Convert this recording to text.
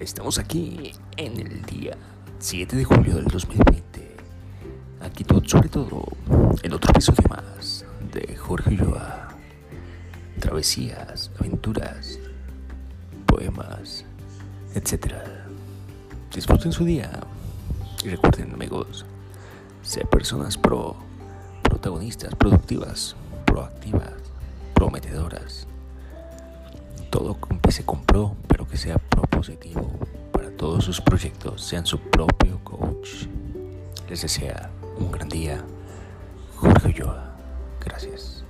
Estamos aquí en el día 7 de julio del 2020. Aquí todo, sobre todo, en otro episodio más de Jorge Ulloa. Travesías, aventuras, poemas, etc. Disfruten su día y recuerden, amigos, ser personas pro, protagonistas, productivas, proactivas, prometedoras. Todo empiece con pro, pero que sea propositivo para todos sus proyectos, sean su propio coach. Les desea un gran día. Jorge Ulloa. Gracias.